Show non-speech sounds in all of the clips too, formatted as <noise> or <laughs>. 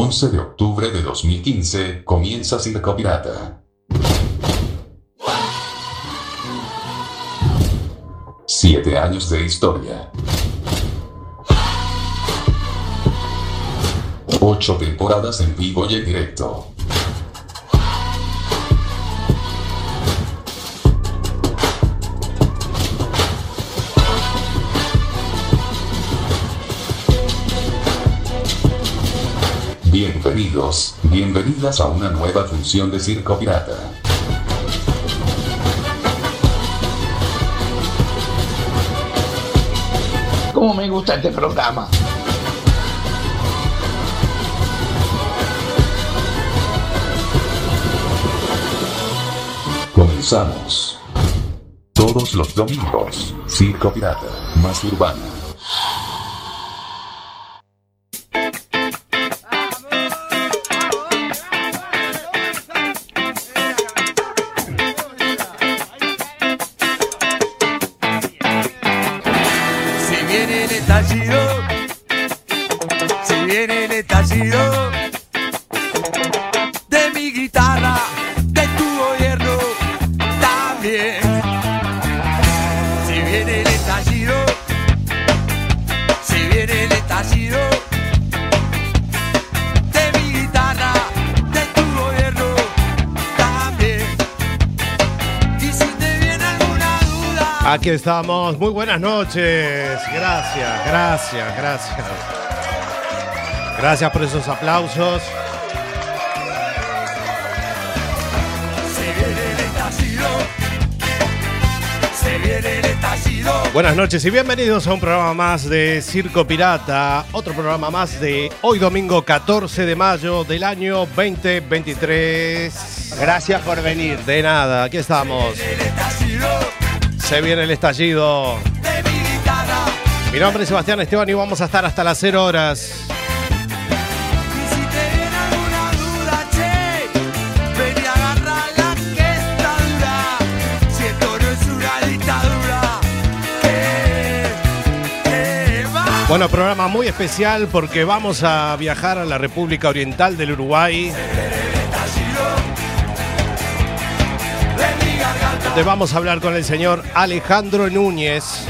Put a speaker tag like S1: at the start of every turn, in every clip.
S1: 11 de octubre de 2015, comienza Circo Pirata. Siete años de historia. Ocho temporadas en vivo y en directo. Bienvenidos, bienvenidas a una nueva función de Circo Pirata.
S2: ¿Cómo me gusta este programa?
S1: Comenzamos. Todos los domingos, Circo Pirata, más urbana.
S3: Aquí estamos, muy buenas noches. Gracias, gracias, gracias. Gracias por esos aplausos.
S4: Se viene el estallido. Se viene el estallido.
S3: Buenas noches y bienvenidos a un programa más de Circo Pirata. Otro programa más de hoy domingo 14 de mayo del año 2023.
S5: Gracias por venir.
S3: De nada, aquí estamos. Se viene el estallido.
S4: mi
S3: nombre es Sebastián Esteban y vamos a estar hasta las 0 horas.
S4: Y si te viene alguna duda, che, ven y agarrala que está dura. Si esto no es una dictadura, que, que va.
S3: Bueno, programa muy especial porque vamos a viajar a la República Oriental del Uruguay. Vamos a hablar con el señor Alejandro Núñez,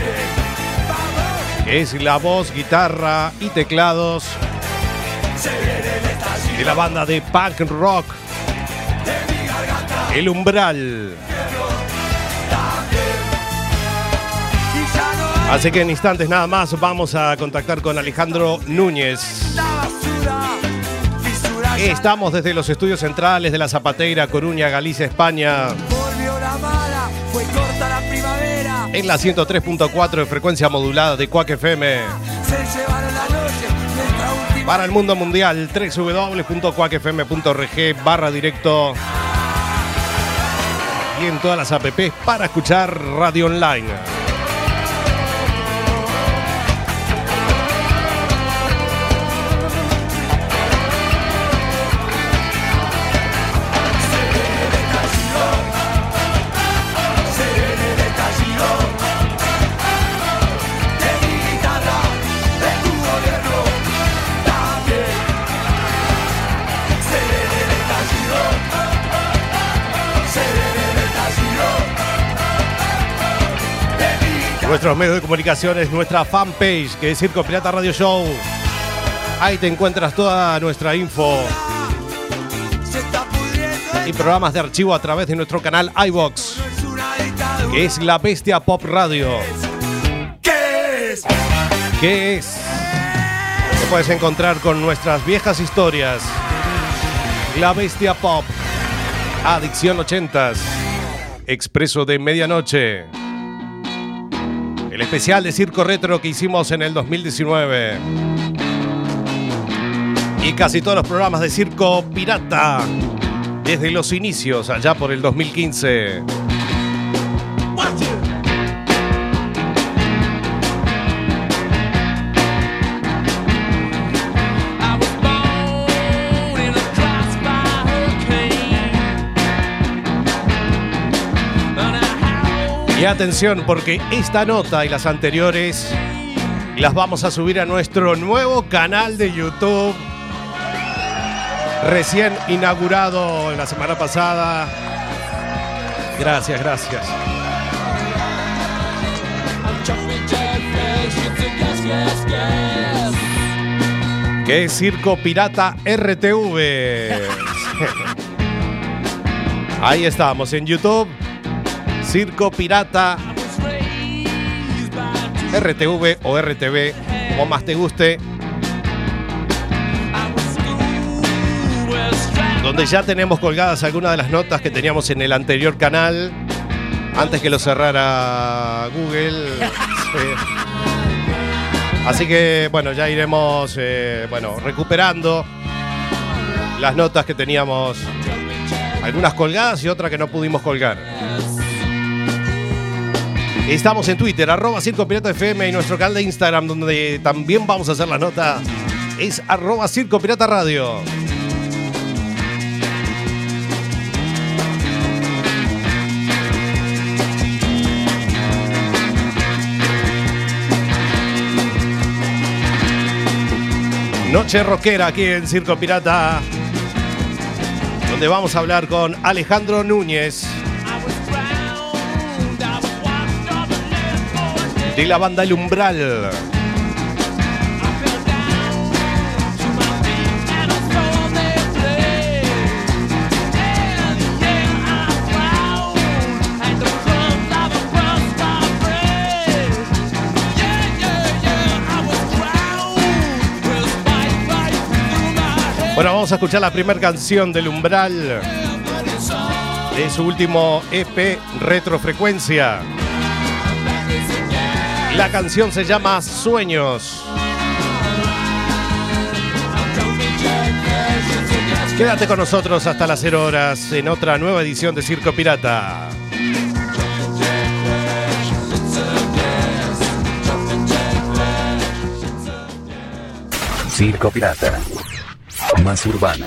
S3: es la voz, guitarra y teclados de la banda de punk rock El Umbral. Así que en instantes nada más vamos a contactar con Alejandro Núñez. Estamos desde los estudios centrales de la Zapateira, Coruña, Galicia, España, en la 103.4 de frecuencia modulada de Quack FM. Para el mundo mundial, www.cuacfm.org barra directo y en todas las apps para escuchar radio online. Nuestros medios de comunicaciones, nuestra fanpage que es Circo Pirata Radio Show. Ahí te encuentras toda nuestra info y programas de archivo a través de nuestro canal iBox,
S4: es
S3: que es La Bestia Pop Radio.
S4: ¿Qué es?
S3: ¿Qué es? Te puedes encontrar con nuestras viejas historias. La Bestia Pop. Adicción 80s. Expreso de Medianoche. El especial de Circo Retro que hicimos en el 2019. Y casi todos los programas de Circo Pirata. Desde los inicios, allá por el 2015. Y atención porque esta nota y las anteriores las vamos a subir a nuestro nuevo canal de YouTube recién inaugurado la semana pasada. Gracias, gracias. ¿Qué es Circo Pirata RTV? <laughs> Ahí estamos en YouTube. Circo Pirata RTV o RTV, como más te guste. Donde ya tenemos colgadas algunas de las notas que teníamos en el anterior canal. Antes que lo cerrara Google. <laughs> Sí. Así que bueno, ya iremos eh, bueno, recuperando las notas que teníamos, algunas colgadas y otras que no pudimos colgar. Estamos en Twitter, arroba Circo Pirata FM y nuestro canal de Instagram, donde también vamos a hacer la nota, es arroba Circo Pirata Radio. Noche rockera aquí en Circo Pirata, donde vamos a hablar con Alejandro Núñez de la banda El Umbral. Bueno, vamos a escuchar la primera canción del Umbral de su último EP Retrofrecuencia. La canción se llama Sueños. Quédate con nosotros hasta las 0 horas en otra nueva edición de Circo Pirata.
S5: Circo Pirata. Más urbana.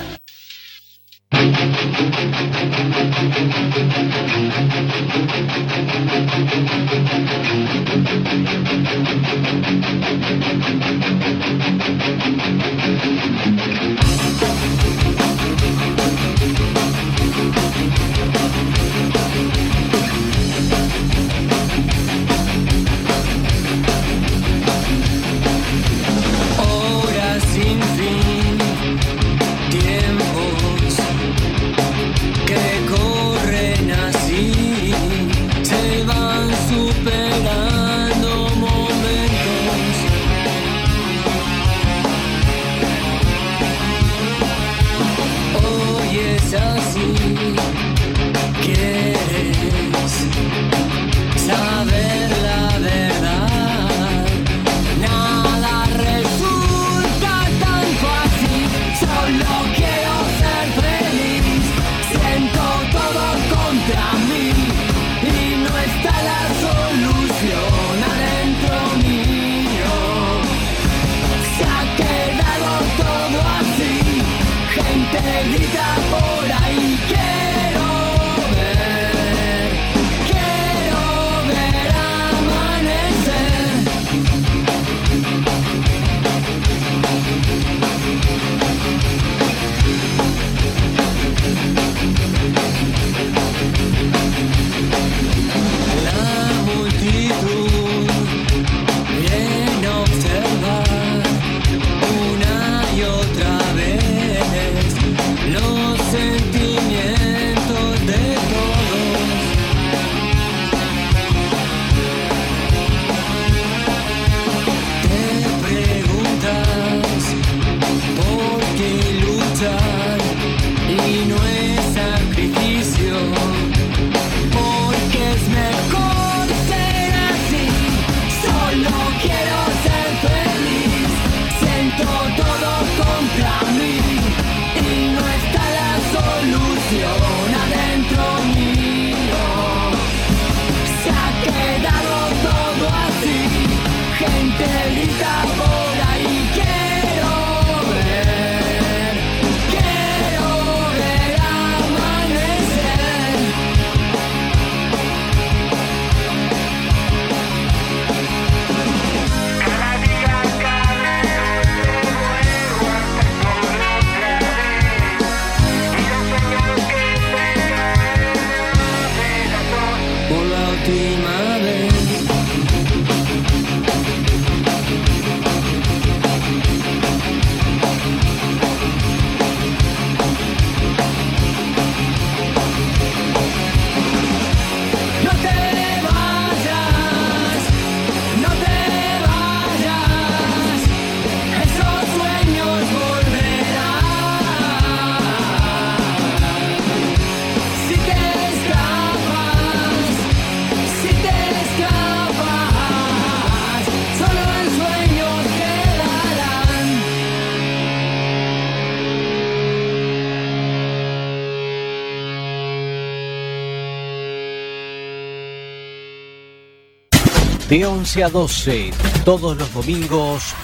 S6: De 11 a 12, todos los domingos,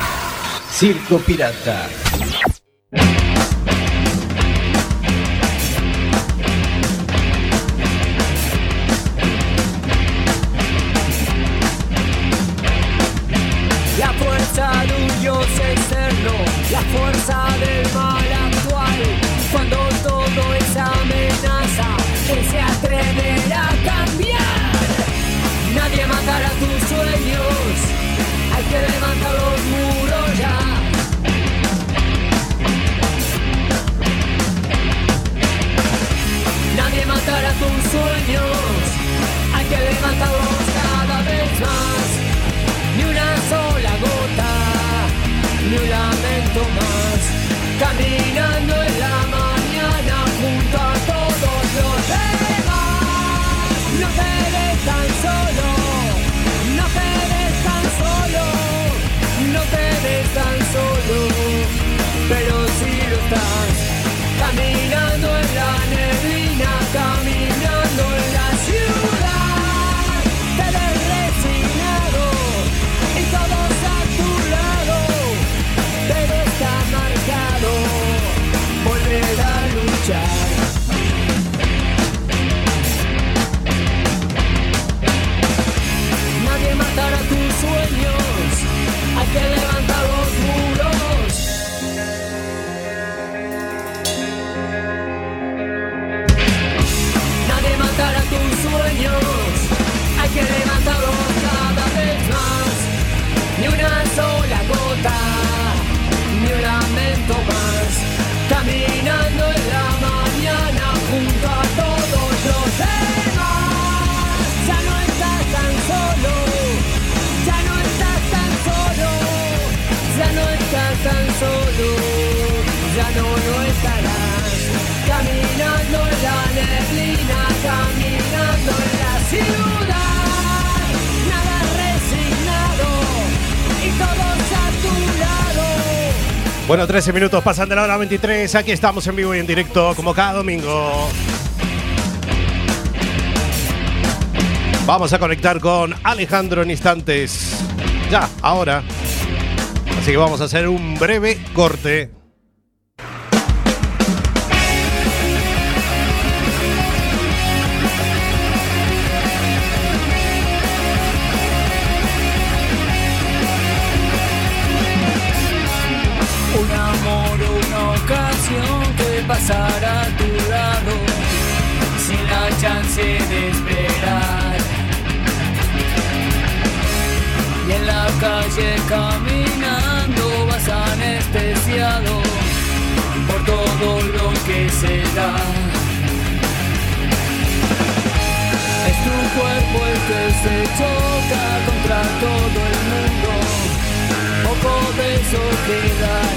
S6: Circo Pirata.
S3: Bueno, 13 minutos pasan de la hora 23. Aquí estamos en vivo y en directo, como cada domingo. Vamos a conectar con Alejandro en instantes. Ya, ahora. Así que vamos a hacer un breve corte.
S4: Y en la calle caminando vas anestesiado por todo lo que se da. Es tu cuerpo el que se choca contra todo el mundo poco de eso.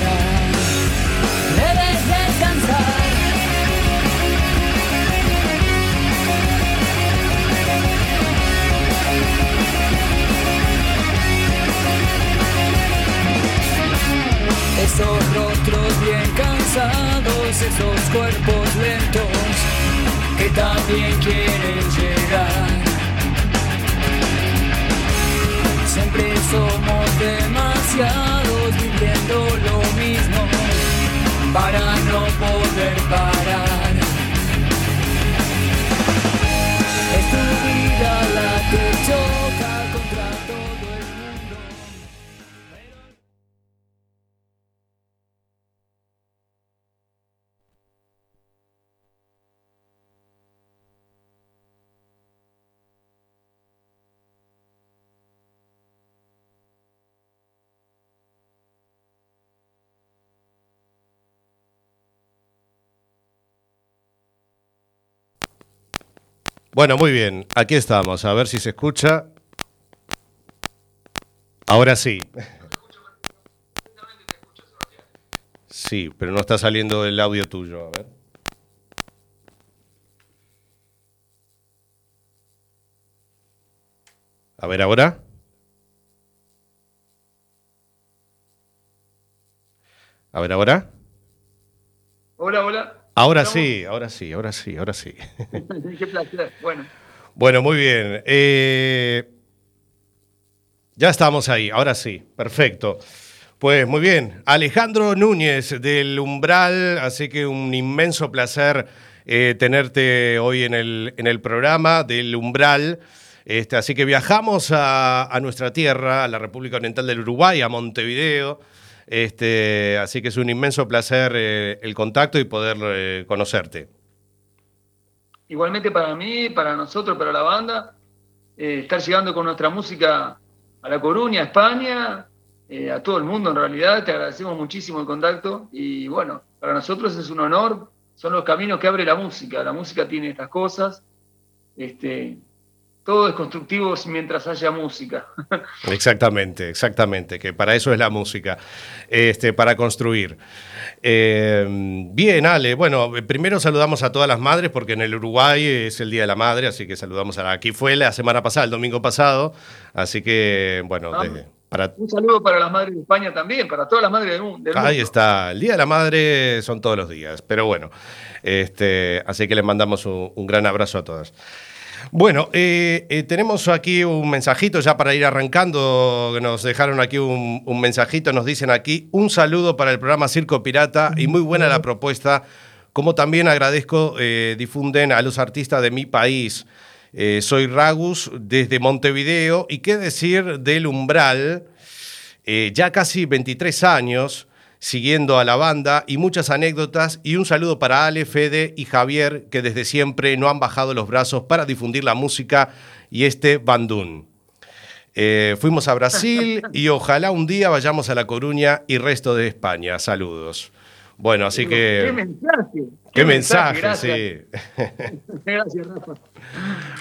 S4: Esos rostros bien cansados, esos cuerpos lentos que también quieren llegar. Siempre somos demasiados viviendo lo mismo para no poder parar. Es tu vida la que choca
S3: Bueno, muy bien. Aquí estamos. A ver si se escucha. Ahora sí. Sí, pero no está saliendo el audio tuyo. A ver. A ver ahora. A ver ahora.
S2: Hola, hola.
S3: Ahora sí, ahora sí, ahora sí, ahora <laughs> sí.
S2: Qué placer. Bueno,
S3: Bueno, muy bien. Eh, Ya estamos ahí, ahora sí, perfecto. Pues muy bien, Alejandro Núñez del Umbral, así que un inmenso placer eh, tenerte hoy en el, en el programa del Umbral. Este, así que viajamos a, a nuestra tierra, a la República Oriental del Uruguay, a Montevideo. Este, así que es un inmenso placer eh, el contacto y poder eh, conocerte.
S2: Igualmente para mí, para nosotros, para la banda, eh, estar llegando con nuestra música a La Coruña, a España, a todo el mundo en realidad. Te agradecemos muchísimo el contacto y bueno, para nosotros es un honor. Son los caminos que abre la música. La música tiene estas cosas. Este, todo es constructivo mientras haya música. <laughs>
S3: Exactamente, exactamente, que para eso es la música, este, para construir. Eh, bien, Ale, bueno, primero saludamos a todas las madres porque en el Uruguay es el Día de la Madre, así que saludamos a la... Aquí fue la semana pasada, el domingo pasado, así que, bueno,
S2: Ah,
S3: de- para...
S2: Un saludo para las madres de España también, para todas las madres del mu- del mundo.
S3: Ahí está, el Día de la Madre son todos los días, pero bueno, este, así que les mandamos un, un gran abrazo a todas. Bueno, eh, eh, tenemos aquí un mensajito ya para ir arrancando, nos dejaron aquí un, mensajito, nos dicen aquí un saludo para el programa Circo Pirata y muy buena la propuesta, como también agradezco, eh, difunden a los artistas de mi país. Soy Ragus desde Montevideo y qué decir del umbral, ya casi 23 años siguiendo a la banda y muchas anécdotas y un saludo para Ale, Fede y Javier que desde siempre no han bajado los brazos para difundir la música y este bandún. Eh, fuimos a Brasil <laughs> y ojalá un día vayamos a La Coruña y resto de España. Saludos. Bueno, así
S2: Qué
S3: que...
S2: mensaje.
S3: Qué mensaje,
S2: gracias.
S3: sí. <laughs>
S2: Gracias, Rafa.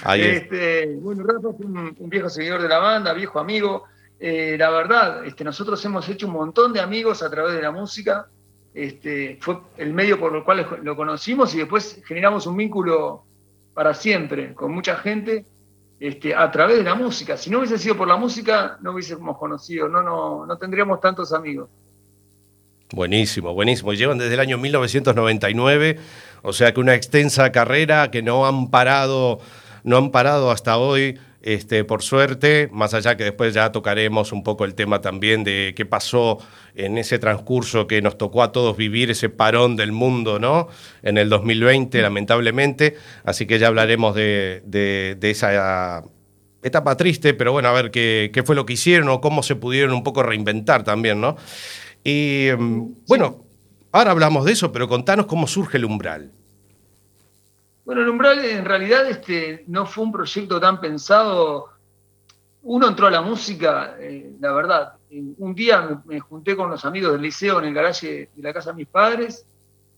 S3: Ahí.
S2: Este, bueno, Rafa es un, un viejo seguidor de la banda, viejo amigo. Eh, la verdad, este, nosotros hemos hecho un montón de amigos a través de la música. Este, fue el medio por el cual lo conocimos y después generamos un vínculo para siempre con mucha gente este, a través de la música. Si no hubiese sido por la música, no hubiésemos conocido, no, no, no tendríamos tantos amigos.
S3: Buenísimo, buenísimo. Llevan desde el año 1999, o sea que una extensa carrera que no han parado, no han parado hasta hoy, este, por suerte, más allá que después ya tocaremos un poco el tema también de qué pasó en ese transcurso que nos tocó a todos vivir ese parón del mundo, ¿no? En el 2020, lamentablemente. Así que ya hablaremos de, de- de esa etapa triste, pero bueno, a ver qué, qué fue lo que hicieron o cómo se pudieron un poco reinventar también, ¿no? Y mm, bueno, ahora hablamos de eso, pero contanos cómo surge el umbral.
S2: Bueno, el umbral en realidad este, no fue un proyecto tan pensado. Uno entró a la música, eh, la verdad. Un día me, junté con los amigos del liceo en el garaje de la casa de mis padres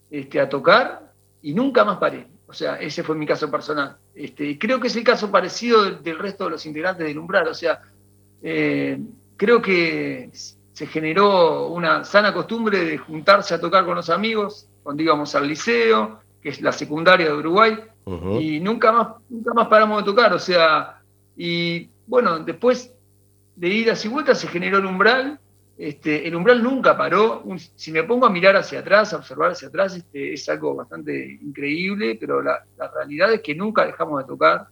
S2: este, a tocar y nunca más paré. O sea, ese fue mi caso personal. Este, creo que es el caso parecido del, del resto de los integrantes del umbral. O sea, eh, creo que se generó una sana costumbre de juntarse a tocar con los amigos cuando íbamos al liceo, que es la secundaria de Uruguay, y nunca más, nunca más paramos de tocar, o sea, y bueno, después de idas y vueltas se generó el umbral, este, el umbral nunca paró, Un- si me pongo a mirar hacia atrás, a observar hacia atrás, este, es algo bastante increíble, pero la, la realidad es que nunca dejamos de tocar,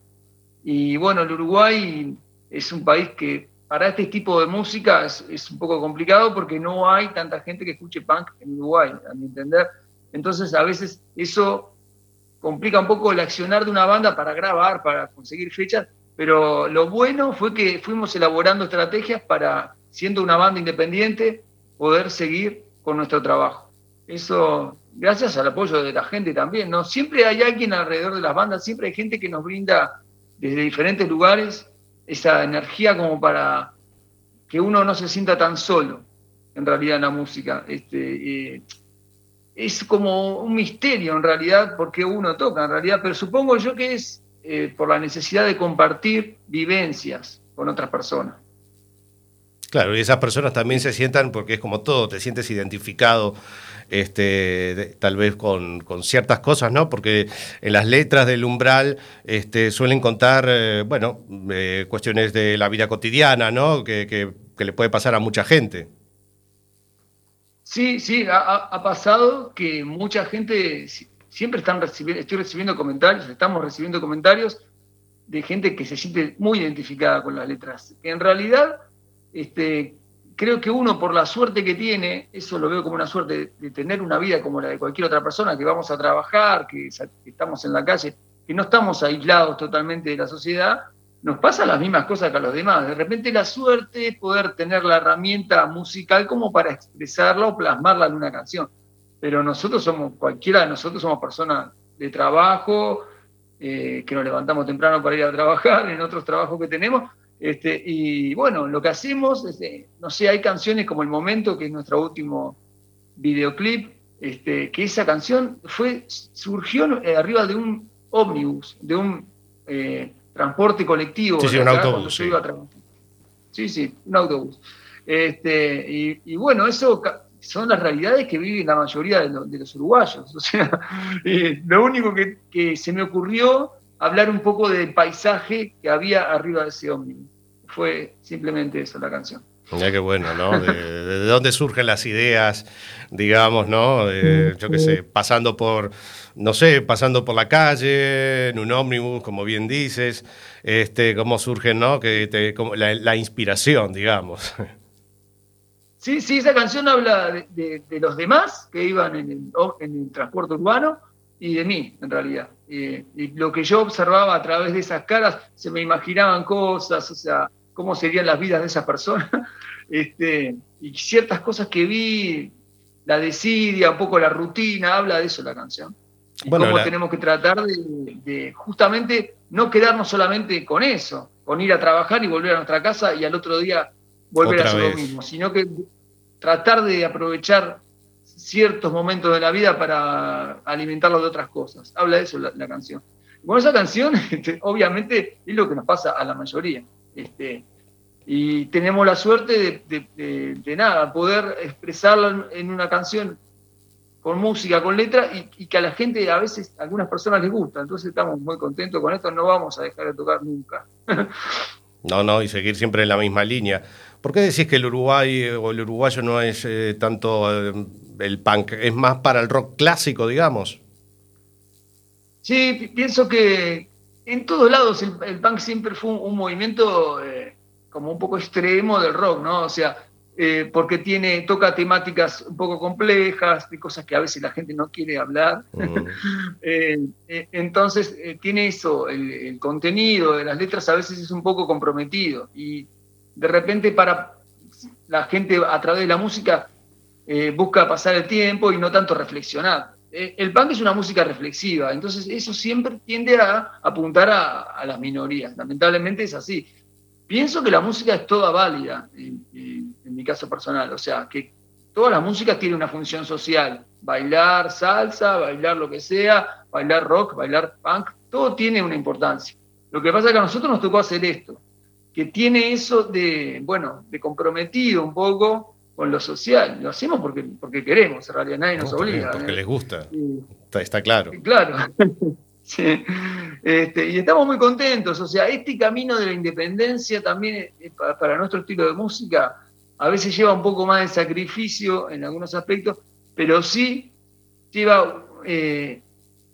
S2: y bueno, el Uruguay es un país que para este tipo de música es, es un poco complicado porque no hay tanta gente que escuche punk en Uruguay, a mi entender. Entonces, a veces eso complica un poco el accionar de una banda para grabar, para conseguir fechas, pero lo bueno fue que fuimos elaborando estrategias para, siendo una banda independiente, poder seguir con nuestro trabajo. Eso, gracias al apoyo de la gente también, ¿no? Siempre hay alguien alrededor de las bandas, siempre hay gente que nos brinda desde diferentes lugares esa energía como para que uno no se sienta tan solo, en realidad, en la música. Este, es como un misterio, en realidad, porque uno toca, en realidad, pero supongo yo que es eh, por la necesidad de compartir vivencias con otras personas.
S3: Claro, y esas personas también se sientan, porque es como todo, te sientes identificado este, tal vez con, con ciertas cosas, ¿no? Porque en las letras del umbral este, suelen contar, eh, bueno, eh, cuestiones de la vida cotidiana, ¿no? Que, que- que le puede pasar a mucha gente.
S2: Sí, sí, ha, pasado que mucha gente si- siempre están recibiendo, estoy recibiendo comentarios, estamos recibiendo comentarios de gente que se siente muy identificada con las letras. En realidad este, creo que uno por la suerte que tiene, eso lo veo como una suerte de, tener una vida como la de cualquier otra persona, que vamos a trabajar, que, que estamos en la calle, que no estamos aislados totalmente de la sociedad, nos pasan las mismas cosas que a los demás. De repente la suerte es poder tener la herramienta musical como para expresarla o plasmarla en una canción. Pero nosotros somos, cualquiera de nosotros somos personas de trabajo, eh, que nos levantamos temprano para ir a trabajar en otros trabajos que tenemos. Este, y bueno, lo que hacemos, es, eh, no sé, hay canciones como El Momento, que es nuestro último videoclip, este, que esa canción fue, surgió eh, arriba de un ómnibus, de un transporte colectivo.
S3: Sí, sí, un autobús, sí.
S2: iba a trabajar. Sí, sí, un autobús. Este, y, y bueno, eso son las realidades que viven la mayoría de, lo- de los uruguayos. <laughs> O sea, eh, lo único que, que se me ocurrió hablar un poco del paisaje que había arriba de ese ómnibus. Fue simplemente eso la canción.
S3: Mira qué bueno, ¿no? De, de- de dónde surgen las ideas, digamos, ¿no? Yo qué sé, pasando por, no sé, pasando por la calle, en un ómnibus, como bien dices, este, cómo surgen, ¿no? Que la, inspiración, digamos.
S2: Sí, sí, esa canción habla de, los demás que iban en el, o- en el transporte urbano y de mí, en realidad. Eh, y lo que yo observaba a través de esas caras, se me imaginaban cosas, o sea, cómo serían las vidas de esas personas. <laughs> Este, y ciertas cosas que vi, la desidia, un poco la rutina, habla de eso la canción. Y
S3: Bueno,
S2: cómo
S3: la-
S2: tenemos que tratar de, de justamente no quedarnos solamente con eso, con ir a trabajar y volver a nuestra casa y al otro día volver
S3: Otra
S2: a hacer
S3: vez.
S2: lo mismo, sino que tratar de aprovechar ciertos momentos de la vida para alimentarlo de otras cosas. Habla de eso la, la canción. Bueno, esa canción, <laughs> este, obviamente, es lo que nos pasa a la mayoría. Este, y tenemos la suerte de, de- de- de nada, poder expresarla en- una canción con música, con letra, y, y que a la gente, a veces, a algunas personas les gusta. Entonces estamos muy contentos con esto, no vamos a dejar de tocar nunca. <laughs>
S3: No, no, y seguir siempre en la misma línea. ¿Por qué decís que el Uruguay eh, o el uruguayo no es eh, tanto eh, el punk? ¿Es más para el rock clásico, digamos?
S2: Sí, pi- pienso que en todos lados el, el punk siempre fue un, un movimiento eh, como un poco extremo del rock, ¿no? O sea, eh, porque tiene, toca temáticas un poco complejas, de cosas que a veces la gente no quiere hablar.
S3: Mm. <laughs>
S2: Eh, eh, entonces, tiene eso, el, el contenido de las letras a veces es un poco comprometido y de repente para la gente a través de la música busca pasar el tiempo y no tanto reflexionar. El punk es una música reflexiva, entonces eso siempre tiende a apuntar a, a las minorías. Lamentablemente es así. Pienso que la música es toda válida, en, en- en mi caso personal, o sea, que todas las músicas tienen una función social. Bailar salsa, bailar lo que sea, bailar rock, bailar punk, todo tiene una importancia. Lo que pasa es que a nosotros nos tocó hacer esto, que tiene eso de, bueno, de comprometido un poco con lo social. Lo hacemos porque, porque queremos, en realidad nadie nos
S3: porque-
S2: obliga.
S3: Porque
S2: ¿eh?
S3: les gusta, está claro.
S2: Claro. Este, y estamos muy contentos. O sea, este camino de la independencia también eh, pa- para nuestro estilo de música a veces lleva un poco más de sacrificio en algunos aspectos, pero sí lleva eh,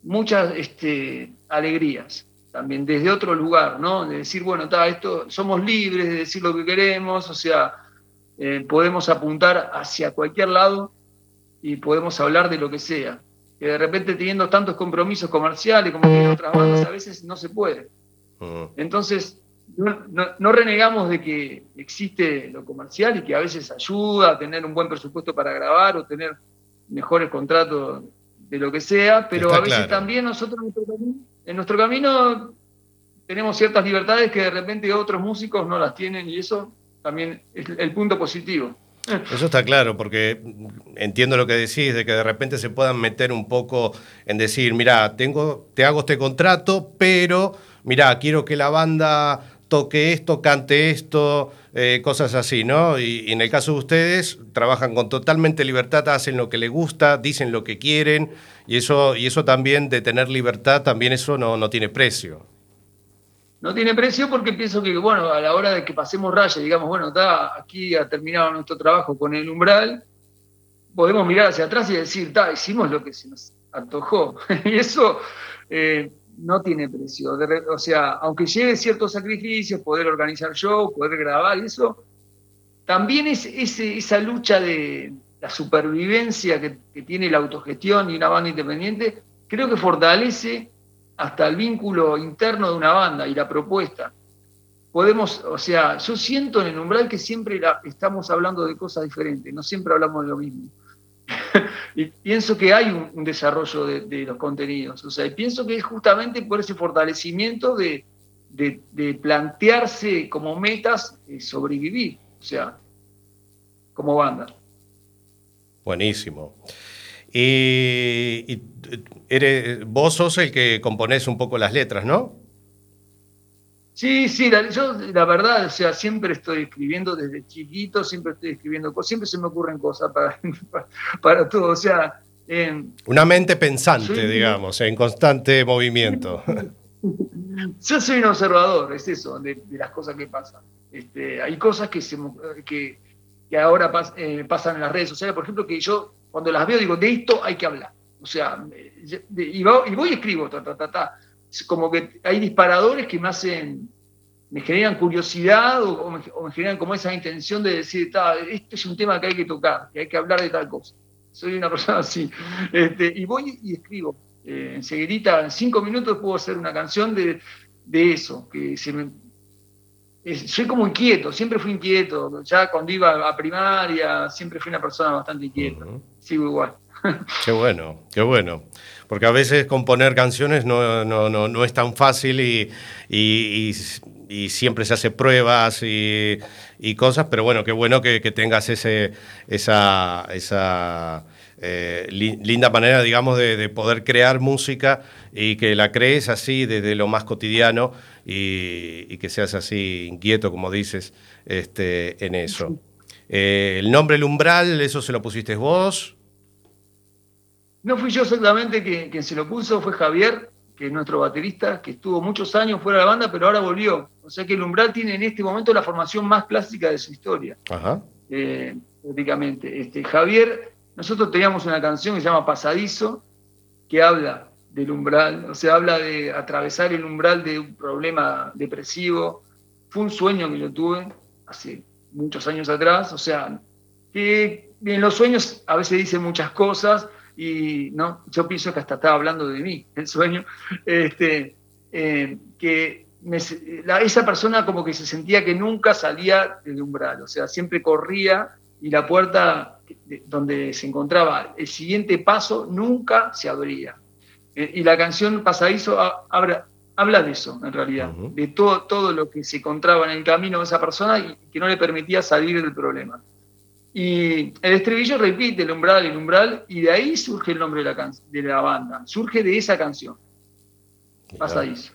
S2: muchas este, alegrías también desde otro lugar, ¿no? De decir, bueno, está, esto somos libres de decir lo que queremos, o sea, eh, podemos apuntar hacia cualquier lado y podemos hablar de lo que sea que de repente teniendo tantos compromisos comerciales como tienen otras bandas, a veces no se puede. Entonces, no, no- no renegamos de que existe lo comercial y que a veces ayuda a tener un buen presupuesto para grabar o tener mejores contratos de lo que sea, pero
S3: Está
S2: a veces
S3: claro.
S2: también nosotros en nuestro, camino, en nuestro camino tenemos ciertas libertades que de repente otros músicos no las tienen y eso también es el punto positivo.
S3: Eso está claro, porque entiendo lo que decís, de que de repente se puedan meter un poco en decir, mira, tengo, te hago este contrato, pero mira, quiero que la banda toque esto, cante esto, eh, cosas así, ¿no? Y, y en el caso de ustedes, trabajan con totalmente libertad, hacen lo que les gusta, dicen lo que quieren, y eso, y eso también de tener libertad, también eso no, no tiene precio.
S2: No tiene precio porque pienso que, bueno, a la hora de que pasemos raya, digamos, bueno, está, aquí ha terminado nuestro trabajo con el umbral, podemos mirar hacia atrás y decir, está, hicimos lo que se nos antojó. <laughs> y eso eh, no tiene precio. O sea, aunque lleve ciertos sacrificios, poder organizar show, poder grabar eso, también es esa lucha de la supervivencia que, que tiene la autogestión y una banda independiente, creo que fortalece hasta el vínculo interno de una banda y la propuesta. Podemos, o sea, yo siento en el umbral que siempre estamos hablando de cosas diferentes, no siempre hablamos de lo mismo. <laughs> y pienso que hay un, desarrollo de, los contenidos, o sea, y pienso que es justamente por ese fortalecimiento de, de- plantearse como metas eh, sobrevivir, o sea, como banda.
S3: Buenísimo. Y, y, eh, eres, vos sos el que componés un poco las letras, ¿no?
S2: Sí, sí, la, yo la verdad, o sea, siempre estoy escribiendo desde chiquito, siempre estoy escribiendo cosas, siempre se me ocurren cosas para, <laughs> para, para todo, o sea, eh,
S3: Una mente pensante, digamos, en constante movimiento. <laughs>
S2: yo soy un observador, es eso, de, de las cosas que pasan. Este, hay cosas que, se, que, que ahora pas- eh, pasan en las redes sociales, por ejemplo, que yo cuando las veo digo, de esto hay que hablar. O sea, y, voy y escribo, ta, ta, ta, ta. Como que hay disparadores que me hacen, me generan curiosidad o, o me, o me generan como esa intención de decir, "Ta, este es un tema que hay que tocar, que hay que hablar de tal cosa. Soy una <laughs> persona así. Este, y voy y escribo. Eh, enseguidita, en cinco minutos puedo hacer una canción de, de eso, que se me, es- soy como inquieto, siempre fui inquieto. Ya cuando iba a primaria, siempre fui una persona bastante inquieta. Sigo igual. <laughs>
S3: Qué bueno, qué bueno. Porque a veces componer canciones no, no, no, no es tan fácil y, y- y- y siempre se hace pruebas y, cosas, pero bueno, qué bueno que, que tengas ese, esa, esa eh, li- linda manera, digamos, de, de poder crear música y que la crees así desde lo más cotidiano y, y que seas así inquieto, como dices, este, en eso. Eh, el nombre El Umbral, ¿eso se lo pusiste vos?
S2: No fui yo exactamente quien, quien se lo puso, fue Javier, que es nuestro baterista, que estuvo muchos años fuera de la banda, pero ahora volvió. O sea que el Umbral tiene en este momento la formación más clásica de su historia.
S3: Ajá.
S2: eh, prácticamente. Este, Javier, nosotros teníamos una canción que se llama Pasadizo, que habla del umbral, o sea, habla de atravesar el umbral de un problema depresivo. Fue un sueño que yo tuve hace muchos años atrás, o sea, que en los sueños a veces dicen muchas cosas y no, yo pienso que hasta estaba hablando de mí, <laughs> el sueño, este, eh, que me la- esa persona como que se sentía que nunca salía del umbral, o sea, siempre corría y la puerta de- donde se encontraba el siguiente paso nunca se abría. Eh, y la canción Pasadizo ha- habla, habla de eso, en realidad, de todo, todo lo que se encontraba en el camino de esa persona y que no le permitía salir del problema. Y el estribillo repite el umbral, el umbral, y de ahí surge el nombre de la, can- de la banda, surge de esa canción, Pasadizo.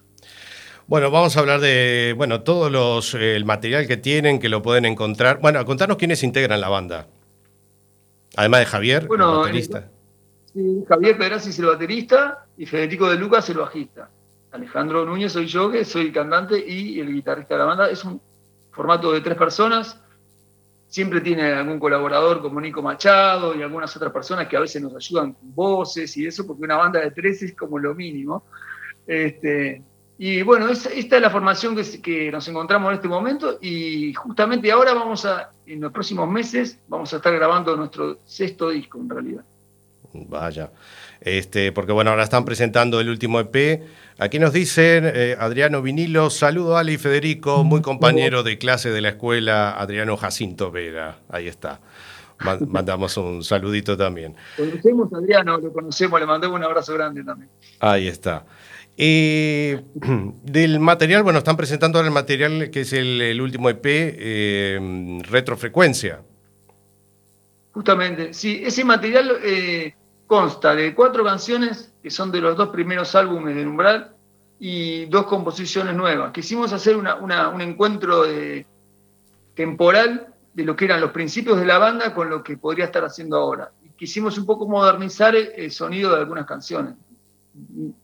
S3: Bueno, vamos a hablar de, bueno, todos los, eh, el material que tienen, que lo pueden encontrar. Bueno, contanos quiénes integran la banda. Además de Javier,
S2: Bueno,
S3: el baterista.
S2: Sí, Javier Pedrazzi es el baterista y Federico de Lucas el bajista. Alejandro Núñez soy yo, que soy el cantante y el guitarrista de la banda. Es un formato de tres personas. Siempre tiene algún colaborador como Nico Machado y algunas otras personas que a veces nos ayudan con voces y eso, porque una banda de tres es como lo mínimo. Este, y bueno, es- esta es la formación que, que nos encontramos en este momento y justamente ahora vamos a, en los próximos meses, vamos a estar grabando nuestro sexto disco en realidad.
S3: Vaya. Este, porque bueno, ahora están presentando el último EP. Aquí nos dicen eh, Adriano Vinilo, saludo Ali y Federico, muy compañero de clase de la escuela, Adriano Jacinto Vera. Ahí está. Ma- <laughs> Mandamos un saludito también.
S2: Conocemos a Adriano, lo conocemos, le mandamos un abrazo grande también.
S3: Ahí está. Eh, <clears throat> del material, bueno, están presentando ahora el material que es el, el último EP, eh, Retrofrecuencia.
S2: Justamente, sí, ese material eh, consta de cuatro canciones que son de los dos primeros álbumes de Umbral y dos composiciones nuevas. Quisimos hacer una- una- un encuentro de- temporal de lo que eran los principios de la banda con lo que podría estar haciendo ahora. Y quisimos un poco modernizar el, el sonido de algunas canciones.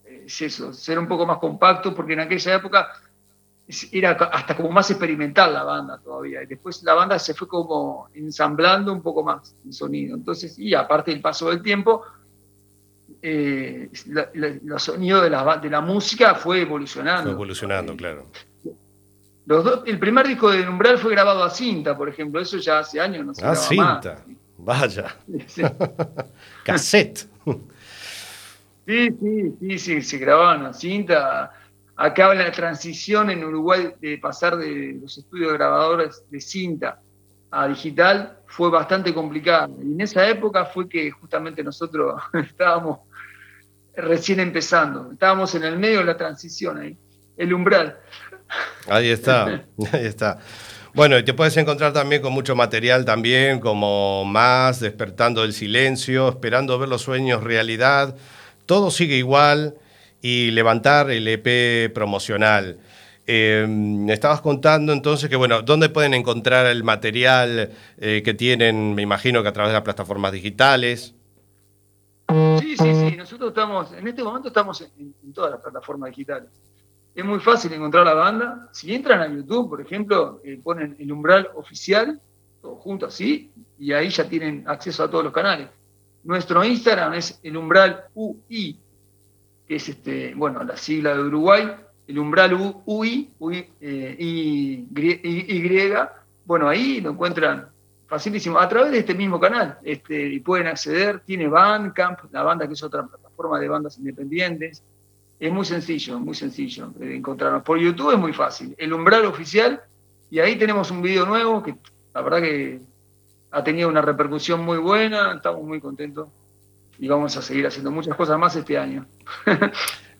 S2: Es eso, ser un poco más compacto, porque en aquella época era hasta como más experimental la banda todavía. Y después la banda se fue como ensamblando un poco más el sonido. Entonces, y aparte del paso del tiempo, eh, la- la- los sonidos de la, de la música fue evolucionando.
S3: Fue evolucionando, claro.
S2: Los dos, el primer disco de Umbral fue grabado a cinta, por ejemplo. Eso ya hace años no se
S3: Ah,
S2: más.
S3: cinta. Vaya.
S2: Sí. <laughs>
S3: Cassette.
S2: Sí, sí, sí, sí, se grababan a cinta. Acá la transición en Uruguay de pasar de los estudios grabadores de cinta a digital fue bastante complicada. Y en esa época fue que justamente nosotros <laughs> estábamos recién empezando. Estábamos en el medio de la transición ahí, el umbral.
S3: Ahí está, <laughs> ahí está. Bueno, y te puedes encontrar también con mucho material también, como más, despertando del silencio, esperando ver los sueños realidad. Todo sigue igual y levantar el EP promocional. Eh, me estabas contando entonces que, bueno, ¿dónde pueden encontrar el material eh, que tienen? Me imagino que a través de las plataformas digitales.
S2: Sí, sí, sí. Nosotros estamos, en este momento estamos en, todas las plataformas digitales. Es muy fácil encontrar la banda. Si entran a YouTube, por ejemplo, eh, ponen el umbral oficial, todo junto así, y ahí ya tienen acceso a todos los canales. Nuestro Instagram es el umbral UI, que es este, bueno, la sigla de Uruguay, el umbral UI, UI y, y- y, bueno, ahí lo encuentran facilísimo, a través de este mismo canal, este, y pueden acceder, tiene Bandcamp, la banda que es otra plataforma de bandas independientes, es muy sencillo, muy sencillo encontrarnos. Por YouTube es muy fácil, el umbral oficial, y ahí tenemos un video nuevo que la verdad que ha tenido una repercusión muy buena, estamos muy contentos y vamos a seguir haciendo muchas cosas más este año. <laughs>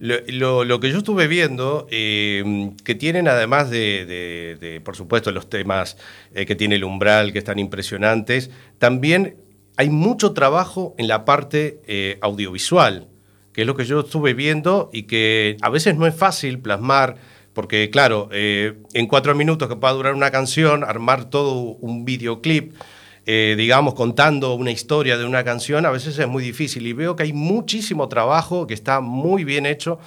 S3: Lo, lo- que yo estuve viendo, eh, que tienen además de, de- de, por supuesto, los temas eh, que tiene el umbral, que están impresionantes, también hay mucho trabajo en la parte eh, audiovisual, que es lo que yo estuve viendo y que a veces no es fácil plasmar, porque claro, eh, en cuatro minutos que pueda durar una canción, armar todo un videoclip, eh, digamos, contando una historia de una canción, a veces es muy difícil. Y veo que hay muchísimo trabajo, que está muy bien hecho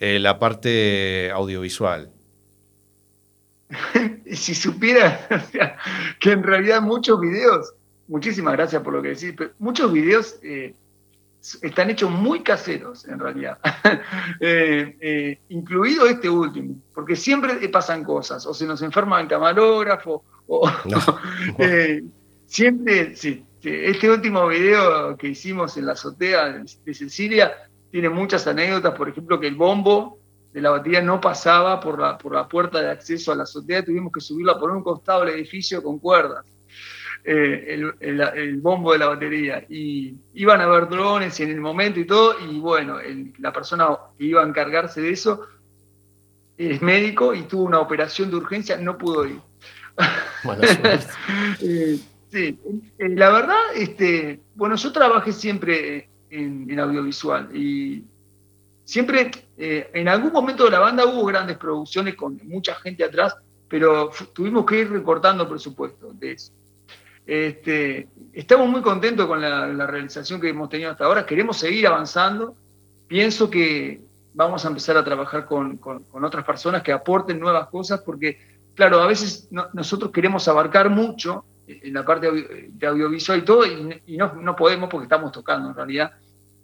S3: eh, la parte audiovisual. <laughs>
S2: si supiera <laughs> o sea, que en realidad muchos videos, muchísimas gracias por lo que decís, pero muchos videos eh, están hechos muy caseros en realidad, <laughs> Eh, incluido este último, porque siempre pasan cosas, o se nos enferma el camarógrafo, o
S3: No.
S2: Siempre, sí, este último video que hicimos en la azotea de Cecilia tiene muchas anécdotas, por ejemplo, que el bombo de la batería no pasaba por la, por la puerta de acceso a la azotea, tuvimos que subirla por un costado del edificio con cuerdas, eh, el, el- el bombo de la batería. Y iban a ver drones en el momento y todo, y bueno, el- la persona que iba a encargarse de eso es médico y tuvo una operación de urgencia, no pudo ir.
S3: Suerte. <laughs>
S2: Eh, sí, eh, la verdad, este, bueno, yo trabajé siempre en, audiovisual y siempre, eh, en algún momento de la banda hubo grandes producciones con mucha gente atrás, pero tuvimos que ir recortando presupuesto de eso. Este, estamos muy contentos con la, realización que hemos tenido hasta ahora, queremos seguir avanzando. Pienso que vamos a empezar a trabajar con, con- otras personas que aporten nuevas cosas, porque, claro, a veces no- nosotros queremos abarcar mucho en la parte de audiovisual y todo, y, no, no podemos porque estamos tocando en realidad.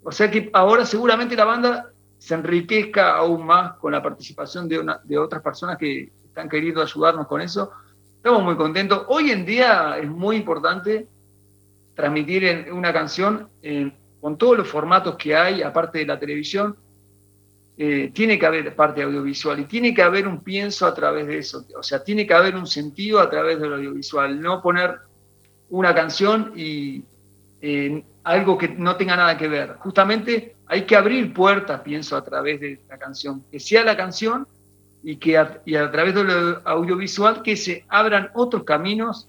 S2: O sea que ahora seguramente la banda se enriquezca aún más con la participación de, una- de otras personas que están queriendo ayudarnos con eso. Estamos muy contentos. Hoy en día es muy importante transmitir una canción con todos los formatos que hay, aparte de la televisión, eh, tiene que haber parte audiovisual y tiene que haber un pienso a través de eso. O sea, tiene que haber un sentido a través del audiovisual. No poner una canción y eh, algo que no tenga nada que ver. Justamente hay que abrir puertas, pienso, a través de la canción. Que sea la canción y que a, través del audiovisual que se abran otros caminos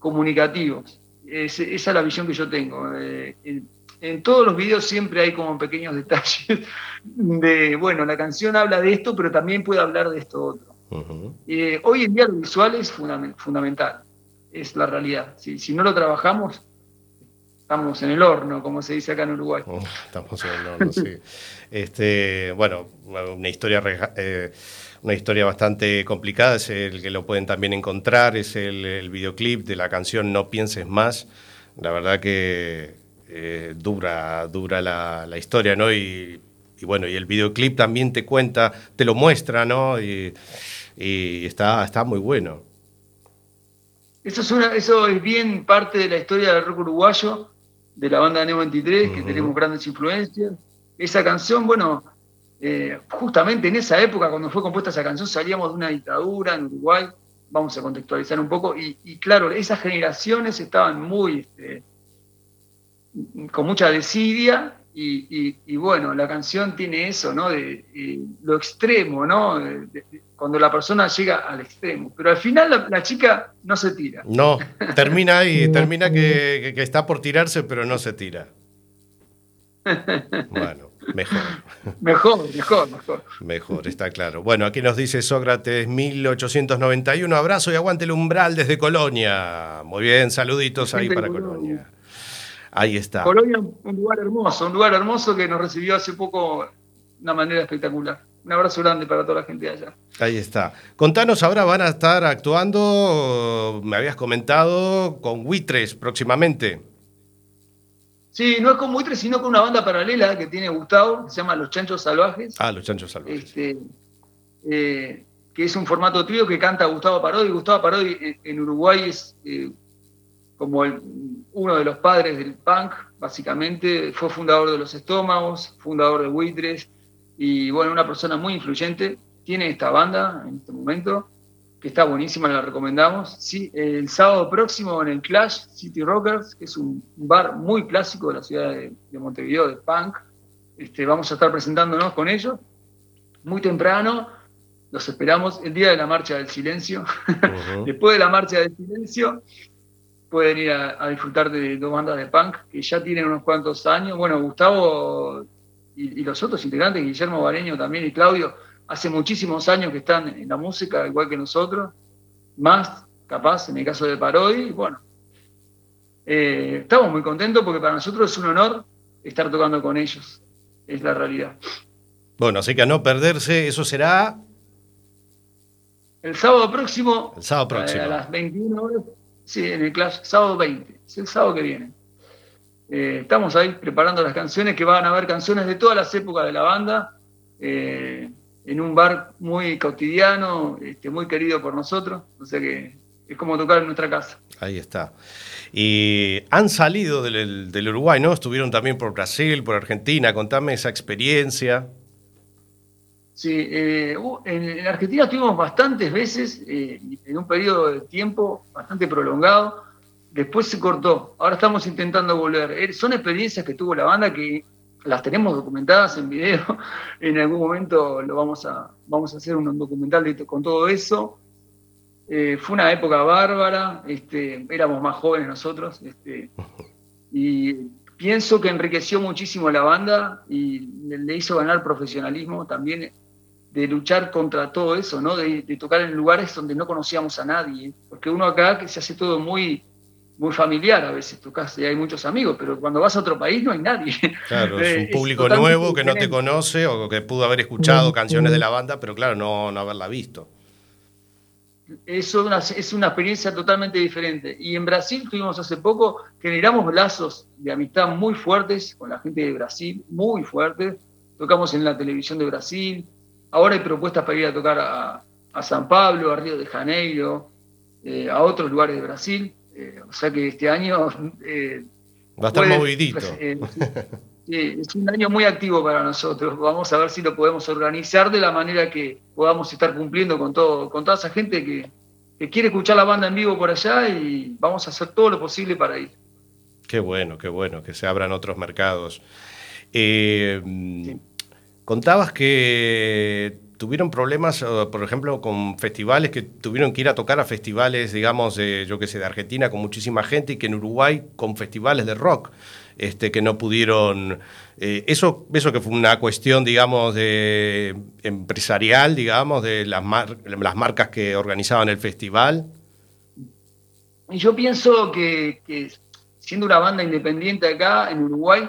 S2: comunicativos. Es- esa es la visión que yo tengo. Eh, en todos los videos siempre hay como pequeños <laughs> detalles de, bueno, la canción habla de esto, pero también puede hablar de esto otro. Eh, hoy en día lo visual es fundamen- fundamental, es la realidad. Si, si no lo trabajamos, estamos en el horno, como se dice acá en Uruguay.
S3: Oh, Estamos en el horno, sí. <laughs> Este, bueno, una historia, eh, una historia bastante complicada, es el que lo pueden también encontrar, es el, el videoclip de la canción No pienses más. La verdad que eh, dura, dura la, la historia, ¿no? Y, y bueno, y el videoclip también te cuenta, te lo muestra, ¿no? Y y está, está muy bueno.
S2: Eso es, una, eso es bien parte de la historia del rock uruguayo, de la banda Neo 23, que tenemos grandes influencias. Esa canción, bueno, eh, justamente en esa época, cuando fue compuesta esa canción, salíamos de una dictadura en Uruguay, vamos a contextualizar un poco, y, y claro, esas generaciones estaban muy, este, con mucha desidia, y, y- y bueno, la canción tiene eso, ¿no? De, eh, lo extremo, ¿no? De- de- de- cuando la persona llega al extremo. Pero al final la, la chica no se tira.
S3: No, termina ahí, <laughs> termina que, que- que está por tirarse, pero no se tira. <laughs> Bueno, mejor,
S2: Mejor, mejor, mejor.
S3: mejor, está claro. Bueno, aquí nos dice Sócrates 1891, abrazo y aguante el umbral desde Colonia. Muy bien, saluditos ahí para
S2: Colonia.
S3: Ahí está.
S2: Colonia, un lugar hermoso, un lugar hermoso que nos recibió hace poco de una manera espectacular. Un abrazo grande para toda la gente de allá.
S3: Ahí está. Contanos, ahora van a estar actuando, me habías comentado, con Buitres próximamente.
S2: Sí, no es con Buitre, sino con una banda paralela que tiene Gustavo, que se llama Los Chanchos Salvajes.
S3: Ah, los chanchos salvajes.
S2: este, eh, que es un formato trío que canta Gustavo Parodi. Gustavo Parodi en, en Uruguay es eh, como el- uno de los padres del punk, básicamente. Fue fundador de Los Estómagos, fundador de Buitres, y bueno, una persona muy influyente. Tiene esta banda en este momento, que está buenísima, la recomendamos. Sí, el sábado próximo en el Clash City Rockers, que es un bar muy clásico de la ciudad de, de Montevideo, de punk. Este, vamos a estar presentándonos con ellos muy temprano. Los esperamos el día de la marcha del silencio. <laughs> Después de la marcha del silencio, pueden ir a, a disfrutar de dos bandas de punk que ya tienen unos cuantos años. Bueno, Gustavo y, y los otros integrantes, Guillermo Bareño también y Claudio, hace muchísimos años que están en la música, igual que nosotros. Más, capaz, en el caso de Parodi. Bueno, eh, estamos muy contentos porque para nosotros es un honor estar tocando con ellos. Es la realidad.
S3: Bueno, así que a no perderse, eso será
S2: El sábado próximo,
S3: el sábado próximo.
S2: a las 21 horas, sí, en el Clash, sábado 20, es el sábado que viene. Eh, estamos ahí preparando las canciones, que van a haber canciones de todas las épocas de la banda, eh, en un bar muy cotidiano, este, muy querido por nosotros, o sea que es como tocar en nuestra casa.
S3: Ahí está. Y han salido del, del Uruguay, ¿no? Estuvieron también por Brasil, por Argentina. Contame esa experiencia.
S2: Sí, eh, en, en Argentina estuvimos bastantes veces, eh, en un periodo de tiempo bastante prolongado. Después se cortó. Ahora estamos intentando volver. Eh, Son experiencias que tuvo la banda que las tenemos documentadas en video. <laughs> En algún momento lo vamos a, vamos a hacer un documental con todo eso. Eh, fue una época bárbara. Este, éramos más jóvenes nosotros. Este, y pienso que enriqueció muchísimo la banda y le hizo ganar profesionalismo también de luchar contra todo eso, ¿no? De, de tocar en lugares donde no conocíamos a nadie. Porque uno acá que se hace todo muy, muy familiar a veces, tocas y hay muchos amigos, pero cuando vas a otro país no hay nadie.
S3: Claro, es <laughs>
S2: Eh,
S3: un público nuevo que no te conoce o que pudo haber escuchado canciones de la banda, pero claro, no, no haberla visto.
S2: Eso es una, es una experiencia totalmente diferente. Y en Brasil tuvimos hace poco, generamos lazos de amistad muy fuertes con la gente de Brasil, muy fuertes. Tocamos en la televisión de Brasil. Ahora hay propuestas para ir a tocar a, a San Pablo, a Río de Janeiro, eh, a otros lugares de Brasil. Eh, o sea que este año... <laughs> eh,
S3: Va a estar
S2: puede-
S3: movidito. <laughs>
S2: sí, es un año muy activo para nosotros. Vamos a ver si lo podemos organizar de la manera que podamos estar cumpliendo con todo, con toda esa gente que, que quiere escuchar la banda en vivo por allá y vamos a hacer todo lo posible para ir.
S3: Qué bueno, qué bueno, que se abran otros mercados. Eh, Contabas que tuvieron problemas, por ejemplo, con festivales, que tuvieron que ir a tocar a festivales, digamos, de, yo qué sé, de Argentina con muchísima gente y que en Uruguay con festivales de rock, este, que no pudieron... eh, eso, eso que fue una cuestión, digamos, de empresarial, digamos, de las, mar- las marcas que organizaban el festival.
S2: Yo pienso que, siendo una banda independiente acá en Uruguay,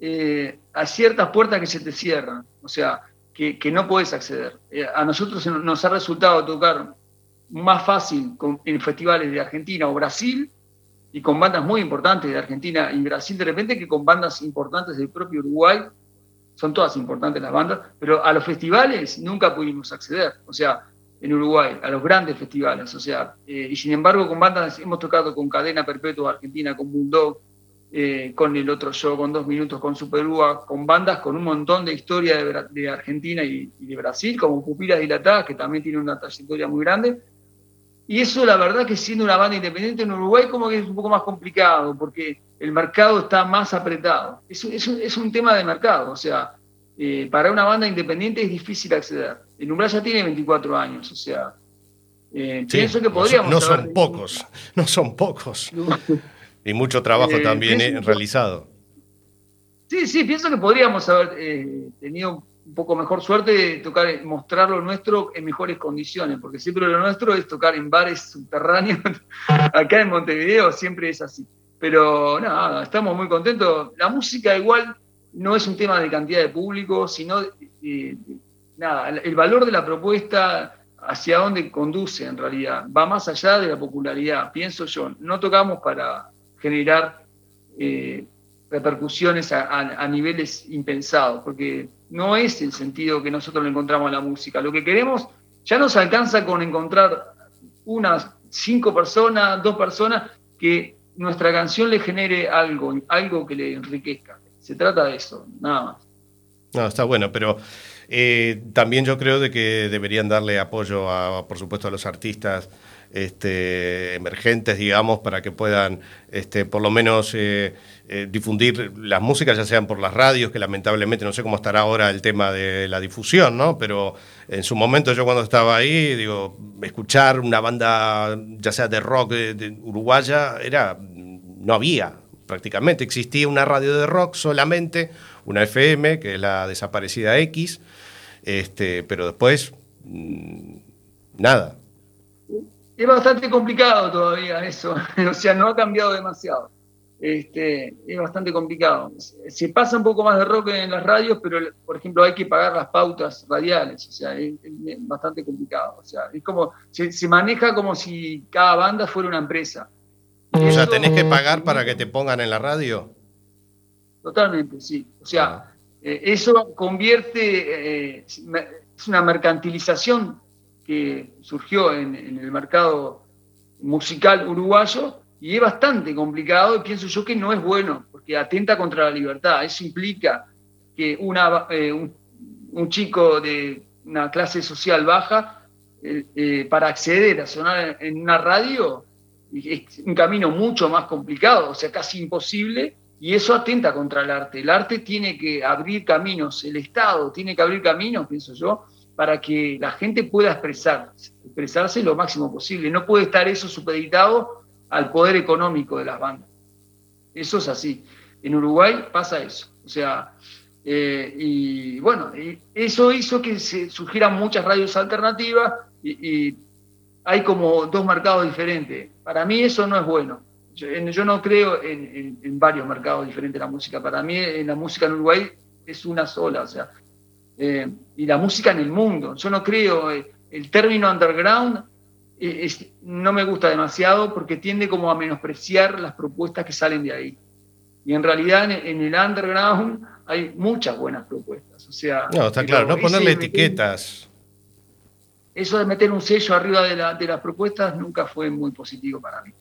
S2: eh, hay ciertas puertas que se te cierran, o sea, que, no puedes acceder. Eh, a nosotros nos ha resultado tocar más fácil en festivales de Argentina o Brasil y con bandas muy importantes de Argentina y Brasil de repente que con bandas importantes del propio Uruguay. Son todas importantes las bandas, pero a los festivales nunca pudimos acceder. O sea, en Uruguay, a los grandes festivales. O sea, eh, y sin embargo, con bandas hemos tocado con Cadena Perpetua Argentina, con Bulldog, eh, con el otro show, con Dos Minutos, con Superúa, con bandas con un montón de historia de, Argentina y, y de Brasil, como Pupilas Dilatadas, que también tiene una trayectoria muy grande. Y eso, la verdad, que siendo una banda independiente en Uruguay, como que es un poco más complicado, porque el mercado está más apretado. Es, es un- es un tema de mercado, o sea, eh, para una banda independiente es difícil acceder. El Umbral ya tiene 24 años, o sea, eh,
S3: Sí,
S2: pienso que
S3: no son-
S2: podríamos. <laughs>
S3: no son pocos, no son pocos. Y mucho trabajo
S2: Eh,
S3: también eh, realizado.
S2: Sí, sí, pienso que podríamos haber eh, tenido un poco mejor suerte de tocar, mostrar lo nuestro en mejores condiciones, porque siempre lo nuestro es tocar en bares subterráneos. <laughs> Acá en Montevideo siempre es así. Pero nada, estamos muy contentos. La música igual no es un tema de cantidad de público, sino eh, nada, el valor de la propuesta hacia dónde conduce en realidad, va más allá de la popularidad, pienso yo. No tocamos para generar eh, repercusiones a, a- a niveles impensados, porque no es el sentido que nosotros le encontramos a la música. Lo que queremos ya nos alcanza con encontrar unas cinco personas, dos personas, que nuestra canción le genere algo, algo que le enriquezca. Se trata de eso, nada más.
S3: No, está bueno, pero eh, también yo creo de que deberían darle apoyo, a, por supuesto, a los artistas este, emergentes, digamos, para que puedan, este, por lo menos, eh, eh, difundir las músicas, ya sean por las radios, que lamentablemente no sé cómo estará ahora el tema de la difusión, ¿no? Pero en su momento yo cuando estaba ahí, digo, escuchar una banda, ya sea de rock de, uruguaya, era, no había prácticamente. Existía una radio de rock solamente, una FM, que es la desaparecida X, este, pero después, mm, nada.
S2: Es bastante complicado todavía eso, <laughs> o sea, no ha cambiado demasiado. Este, es bastante complicado. Se pasa un poco más de rock en las radios, pero por ejemplo hay que pagar las pautas radiales, o sea, es, es bastante complicado. O sea, es como, se, se maneja como si cada banda fuera una empresa.
S3: O sea, tenés que pagar para que te pongan en la radio.
S2: Totalmente, sí. O sea, eh, eso convierte, eh, es una mercantilización que surgió en, el mercado musical uruguayo y es bastante complicado y pienso yo que no es bueno, porque atenta contra la libertad. Eso implica que una, eh, un, un chico de una clase social baja, eh, eh, para acceder a sonar en una radio, es un camino mucho más complicado, o sea, casi imposible, y eso atenta contra el arte. El arte tiene que abrir caminos, el Estado tiene que abrir caminos, pienso yo, para que la gente pueda expresarse, expresarse lo máximo posible. No puede estar eso supeditado al poder económico de las bandas. Eso es así. En Uruguay pasa eso. O sea, eh, y bueno, y eso hizo que se surgieran muchas radios alternativas y, y hay como dos mercados diferentes. Para mí eso no es bueno. Yo, en- yo no creo en, en- en varios mercados diferentes de la música. Para mí en la música en Uruguay es una sola. O sea, eh, y la música en el mundo. Yo no creo, eh, el término underground eh, es- no me gusta demasiado porque tiende como a menospreciar las propuestas que salen de ahí. Y en realidad en, en el underground hay muchas buenas propuestas. O sea,
S3: No, está claro, no ponerle
S2: meter-
S3: etiquetas.
S2: Eso de meter un sello arriba de, la- de las propuestas nunca fue muy positivo para mí.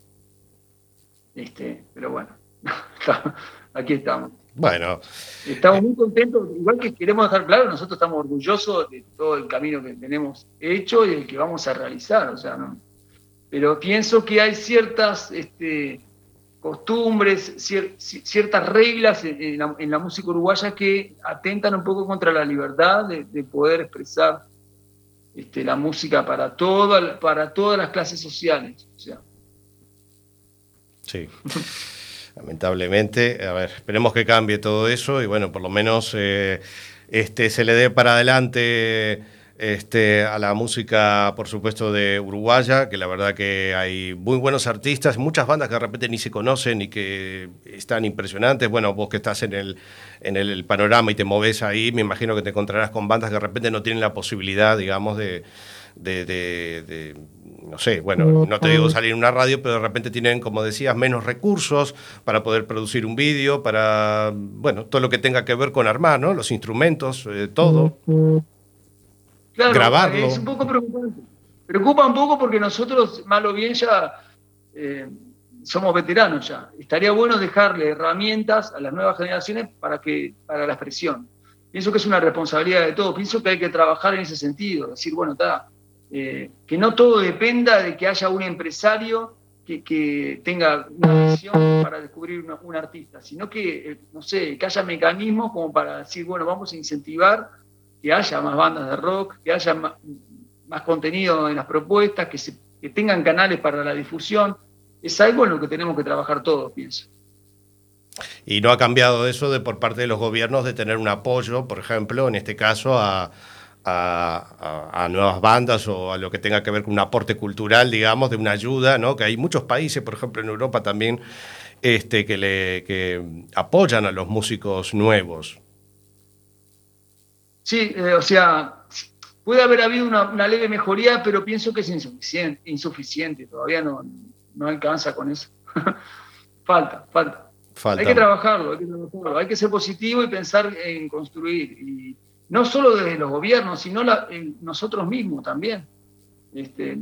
S2: Este, pero bueno, <laughs> aquí estamos.
S3: Bueno,
S2: Estamos muy contentos, igual que queremos dejar claro, nosotros estamos orgullosos de todo el camino que tenemos hecho y el que vamos a realizar, o sea, ¿no? Pero pienso que hay ciertas este, costumbres, cier- ci- ciertas reglas en, en la, en la música uruguaya que atentan un poco contra la libertad de, de poder expresar este, la música para, toda, para todas las clases sociales. O sea,
S3: sí. <laughs> Lamentablemente, a ver, esperemos que cambie todo eso y bueno, por lo menos eh, este, se le dé para adelante este, a la música, por supuesto, de Uruguaya, que la verdad que hay muy buenos artistas, muchas bandas que de repente ni se conocen y que están impresionantes. Bueno, vos que estás en el, en el panorama y te moves ahí, me imagino que te encontrarás con bandas que de repente no tienen la posibilidad, digamos, de, no sé, bueno, no te digo salir en una radio, pero de repente tienen, como decías, menos recursos para poder producir un vídeo, para, bueno, todo lo que tenga que ver con armar, ¿no? Los instrumentos, eh, todo.
S2: Claro,
S3: Grabarlo.
S2: Es un poco preocupante. preocupa un poco porque nosotros, mal o bien, ya eh, somos veteranos ya. Estaría bueno dejarle herramientas a las nuevas generaciones para, que, para la expresión. Pienso que es una responsabilidad de todos. Pienso que hay que trabajar en ese sentido. Decir, bueno, está, eh, que no todo dependa de que haya un empresario que, que tenga una visión para descubrir un artista, sino que, eh, no sé, que haya mecanismos como para decir, bueno, vamos a incentivar que haya más bandas de rock, que haya más, contenido en las propuestas, que, que tengan canales para la difusión. Es algo en lo que tenemos que trabajar todos, pienso.
S3: Y no ha cambiado eso de por parte de los gobiernos de tener un apoyo, por ejemplo, en este caso, a, a- a- a nuevas bandas o a lo que tenga que ver con un aporte cultural, digamos, de una ayuda, ¿no? Que hay muchos países, por ejemplo, en Europa también, este, que, le, que apoyan a los músicos nuevos.
S2: Sí, eh, o sea, puede haber habido una, una leve mejoría, pero pienso que es insuficiente, insuficiente todavía no, no alcanza con eso. <laughs> falta, falta.
S3: Falta.
S2: Hay que trabajarlo, hay que trabajarlo, hay que ser positivo y pensar en construir. Y no solo desde los gobiernos, sino la- nosotros mismos también. Este,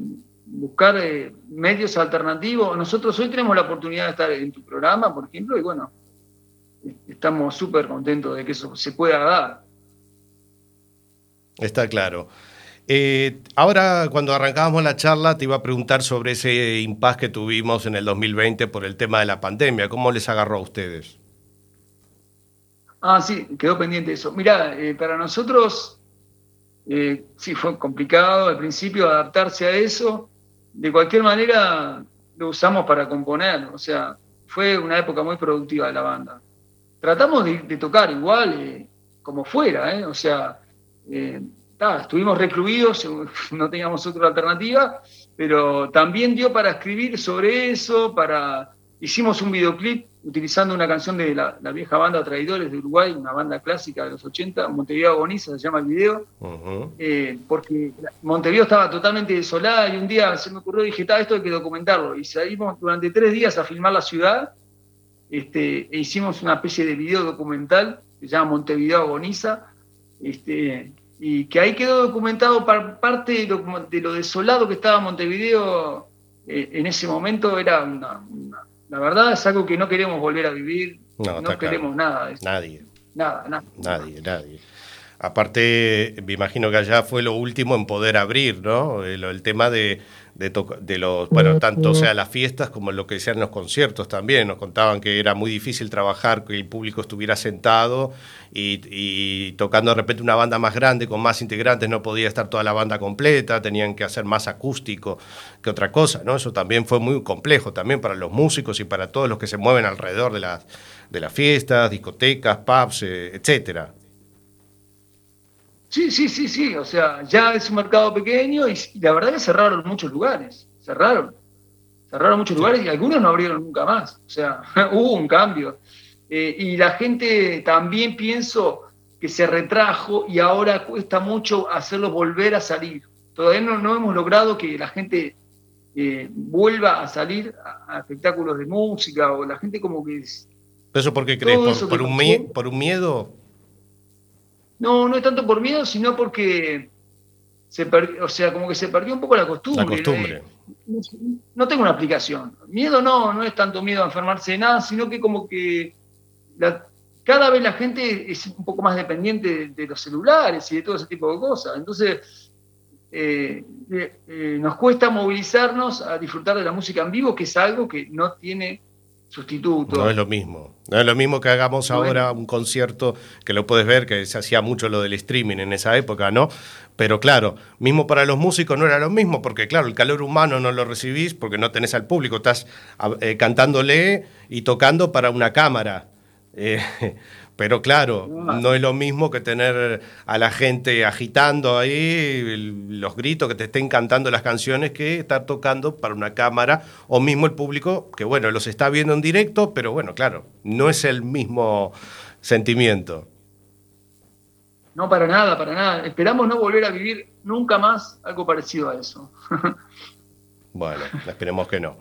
S2: buscar eh, medios alternativos. Nosotros hoy tenemos la oportunidad de estar en tu programa, por ejemplo, y bueno, estamos súper contentos de que eso se pueda dar.
S3: Está claro. Eh, ahora, cuando arrancábamos la charla, te iba a preguntar sobre ese impasse que tuvimos en el 2020 por el tema de la pandemia. ¿Cómo les agarró a ustedes?
S2: Ah, sí, quedó pendiente eso. Mirá, eh, para nosotros eh, sí fue complicado al principio adaptarse a eso. De cualquier manera lo usamos para componer, o sea, fue una época muy productiva de la banda. Tratamos de, tocar igual, eh, como fuera, o sea, ta, estuvimos recluidos, <laughs> no teníamos otra alternativa, pero también dio para escribir sobre eso, para hicimos un videoclip utilizando una canción de la, la vieja banda Traidores de Uruguay, una banda clásica de los 80, Montevideo Agoniza se llama el video, eh, porque Montevideo estaba totalmente desolada y un día se me ocurrió, dije, "Ta, esto hay que documentarlo. Y salimos durante tres días a filmar la ciudad este, e hicimos una especie de video documental que se llama Montevideo Agoniza, este, y que ahí quedó documentado par- parte de lo, de lo desolado que estaba Montevideo eh, en ese momento. Era una, una- la verdad es algo que no queremos volver a vivir,
S3: No,
S2: no,
S3: está claro.
S2: queremos nada de eso,
S3: Nadie,
S2: nada, nada.
S3: nadie, nadie. Aparte, me imagino que allá fue lo último en poder abrir, ¿no? El, el tema de, de, de los, bueno, tanto sea las fiestas como lo que sean los conciertos también. Nos contaban que era muy difícil trabajar, que el público estuviera sentado y, y tocando de repente una banda más grande, con más integrantes, no podía estar toda la banda completa, tenían que hacer más acústico que otra cosa, ¿no? Eso también fue muy complejo también para los músicos y para todos los que se mueven alrededor de las, de las fiestas, discotecas, pubs, eh, etcétera.
S2: Sí, sí, sí, sí. O sea, ya es un mercado pequeño y, y la verdad que cerraron muchos lugares. Cerraron. Cerraron muchos lugares y algunos no abrieron nunca más. O sea, <laughs> hubo un cambio. Eh, y la gente también pienso que se retrajo y ahora cuesta mucho hacerlo volver a salir. Todavía no, no hemos logrado que la gente eh, vuelva a salir a, a espectáculos de música o la gente como que... es-
S3: ¿Eso por qué crees? ¿Por, por un, ¿Por un miedo?
S2: No, no es tanto por miedo, sino porque se per- o sea, como que se perdió un poco la costumbre.
S3: La costumbre.
S2: No, no tengo una aplicación. Miedo no, no es tanto miedo a enfermarse de nada, sino que como que la- cada vez la gente es un poco más dependiente de, de los celulares y de todo ese tipo de cosas. Entonces, eh, eh, eh, nos cuesta movilizarnos a disfrutar de la música en vivo, que es algo que no tiene sustituto.
S3: No es lo mismo. No es lo mismo que hagamos
S2: No es-
S3: ahora un concierto, que lo puedes ver, que se hacía mucho lo del streaming en esa época, ¿no? Pero claro, mismo para los músicos no era lo mismo, porque claro, el calor humano no lo recibís porque no tenés al público, estás a- eh, cantándole y tocando para una cámara. Eh, pero claro,
S2: No.
S3: no es lo mismo que tener a la gente agitando ahí los gritos, que te estén cantando las canciones, que estar tocando para una cámara, o mismo el público, que bueno, los está viendo en directo, pero bueno, claro, no es el mismo sentimiento.
S2: No, para nada, para nada. Esperamos no volver a vivir nunca más algo parecido a eso. <laughs>
S3: Bueno, esperemos que no.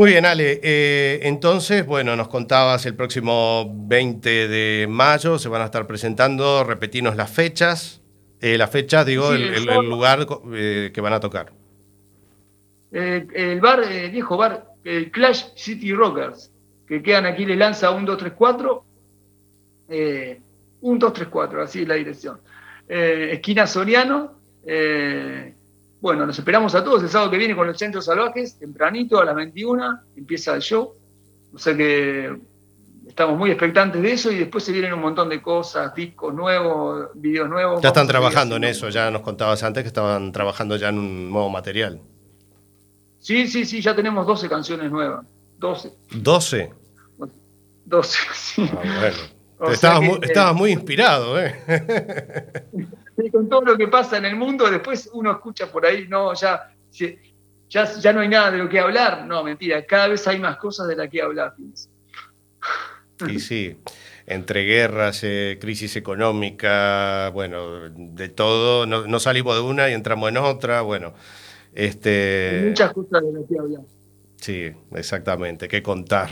S3: Muy bien, Ale. eh, entonces, bueno, nos contabas el próximo 20 de mayo, se van a estar presentando, repetirnos las fechas. Eh, la fecha, digo,
S2: Sí,
S3: el,
S2: el
S3: el- el lugar eh, que van a tocar.
S2: Eh, el bar, eh, viejo bar, el Clash City Rockers, que quedan aquí, le lanza un 234, eh, un 234, así es la dirección. Esquina Soriano, eh, bueno, nos esperamos a todos el sábado que viene con los Centros Salvajes, tempranito a las 21, empieza el show, o sea que estamos muy expectantes de eso y después se vienen un montón de cosas, discos nuevos, videos nuevos.
S3: Ya están trabajando en eso, ya nos contabas antes que estaban trabajando ya en un nuevo material.
S2: Sí, sí, sí, ya tenemos 12 canciones nuevas, 12,
S3: 12.
S2: 12, sí.
S3: Ah, bueno. Estabas,
S2: que,
S3: muy,
S2: eh,
S3: estabas muy inspirado, ¿eh? <laughs>
S2: Con todo lo que pasa en el mundo, después uno escucha por ahí, no, ya, ya, ya no hay nada de lo que hablar. No, mentira, cada vez hay más cosas de las que hablar. fíjense.
S3: Y sí, entre guerras, eh, crisis económica, bueno, de todo, no, no salimos de una y entramos en otra, bueno,
S2: Hay
S3: este,
S2: muchas cosas de las que hablar.
S3: sí, exactamente, qué contar.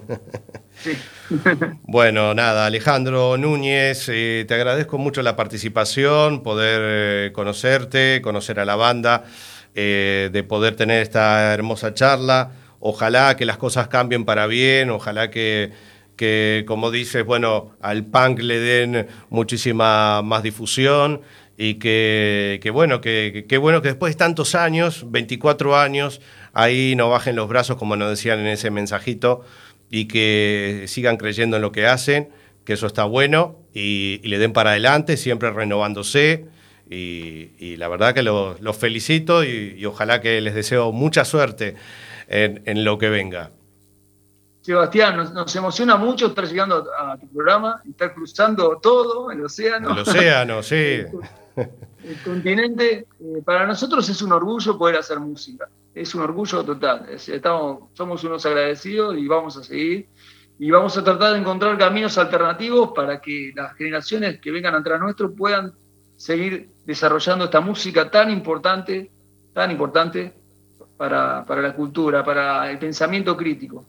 S3: <laughs> Bueno, nada, Alejandro Núñez, eh, te agradezco mucho la participación, poder eh, conocerte, conocer a la banda, eh, de poder tener esta hermosa charla. Ojalá que las cosas cambien para bien, ojalá que, que, como dices, bueno, al punk le den muchísima más difusión y que, que bueno, que- que bueno que después de tantos años, 24 años, ahí no bajen los brazos, como nos decían en ese mensajito, y que sigan creyendo en lo que hacen, que eso está bueno, y, le den para adelante, siempre renovándose. Y, la verdad que los felicito y, ojalá que les deseo mucha suerte en lo que venga.
S2: Sebastián, nos, nos emociona mucho estar llegando a, tu programa, estar cruzando todo el océano.
S3: El océano, sí. <laughs>
S2: el continente, eh, para nosotros es un orgullo poder hacer música. Es un orgullo total. Es- estamos, somos unos agradecidos y vamos a seguir. Y vamos a tratar de encontrar caminos alternativos para que las generaciones que vengan atrás nuestro puedan seguir desarrollando esta música tan importante, tan importante para, para la cultura, para el pensamiento crítico.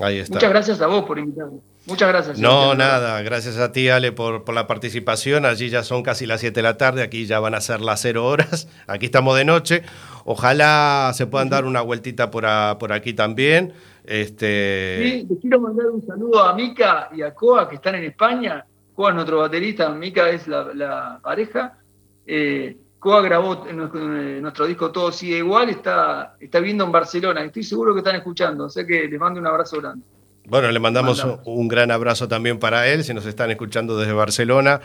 S3: Ahí está.
S2: Muchas gracias a vos por invitarme. Muchas gracias.
S3: No, nada, gracias a ti, Ale, por, por la participación. Allí ya son casi las 7 de la tarde, aquí ya van a ser las 0 horas, <laughs> aquí estamos de noche. Ojalá se puedan dar una vueltita por, a- por aquí también. Este,
S2: Sí, les quiero mandar un saludo a Mica y a Coa que están en España. Coa es nuestro baterista, Mica es la, la pareja. Eh, Coa grabó en nuestro, en nuestro disco Todo Sigue Igual, está, está viviendo en Barcelona. Estoy seguro que están escuchando, o sea que les mando un abrazo grande.
S3: Bueno, le mandamos un,
S2: Mandamos.
S3: un gran abrazo también para él, si nos están escuchando desde Barcelona.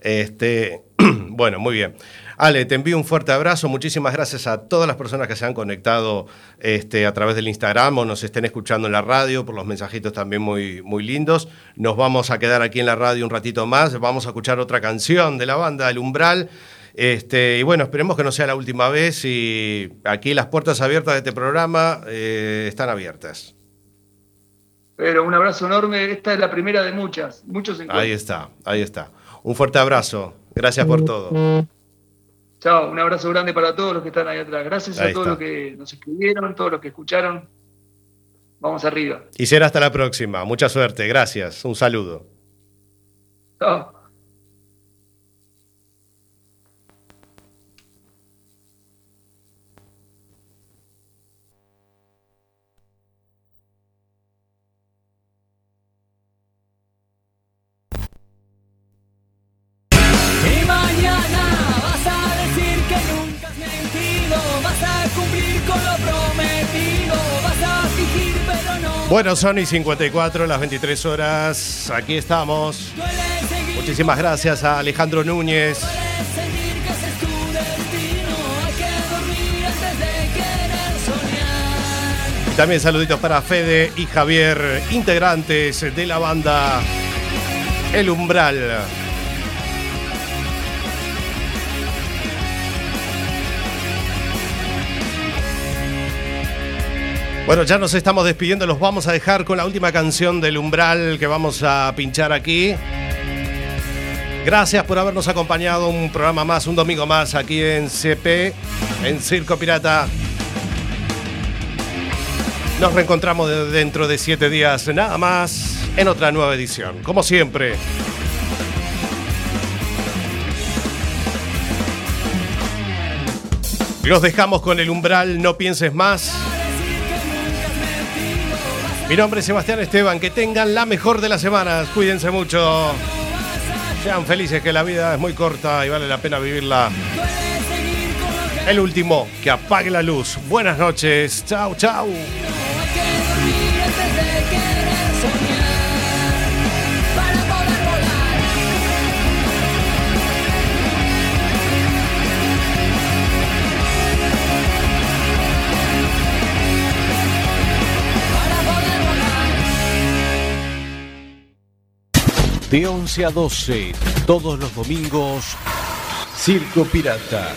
S3: Este, <clears throat> bueno, muy bien. Ale, te envío un fuerte abrazo. Muchísimas gracias a todas las personas que se han conectado este, a través del Instagram o nos estén escuchando en la radio, por los mensajitos también muy, muy lindos. Nos vamos a quedar aquí en la radio un ratito más. Vamos a escuchar otra canción de la banda El Umbral. Este, y bueno, esperemos que no sea la última vez y aquí las puertas abiertas de este programa eh, están abiertas.
S2: Pero un abrazo enorme, esta es la primera de muchas, muchos encuentros.
S3: Ahí está, ahí está. Un fuerte abrazo. Gracias por todo.
S2: Chao, un abrazo grande para todos los que están ahí atrás. Gracias
S3: Ahí
S2: a todos
S3: está.
S2: los que nos escribieron, todos los que escucharon. Vamos arriba.
S3: Y será hasta la próxima. Mucha suerte. Gracias. Un saludo.
S2: Chao.
S3: Bueno, son y 54, las 23 horas. Aquí estamos. Muchísimas gracias a Alejandro Núñez. Y también saluditos para Fede y Javier, integrantes de la banda El Umbral. Bueno, ya nos estamos despidiendo, los vamos a dejar con la última canción del umbral que vamos a pinchar aquí. Gracias por habernos acompañado un programa más, un domingo más aquí en CP, en Circo Pirata. Nos reencontramos dentro de siete días, nada más, en otra nueva edición. Como siempre,
S6: Los dejamos con el umbral No Pienses Más. Mi nombre es Sebastián Esteban, que tengan la mejor de las semanas, cuídense mucho. Sean felices que la vida es muy corta y vale la pena vivirla. El último, que apague la luz. Buenas noches, chao, chao.
S7: De 11 a 12, todos los domingos, Circo Pirata.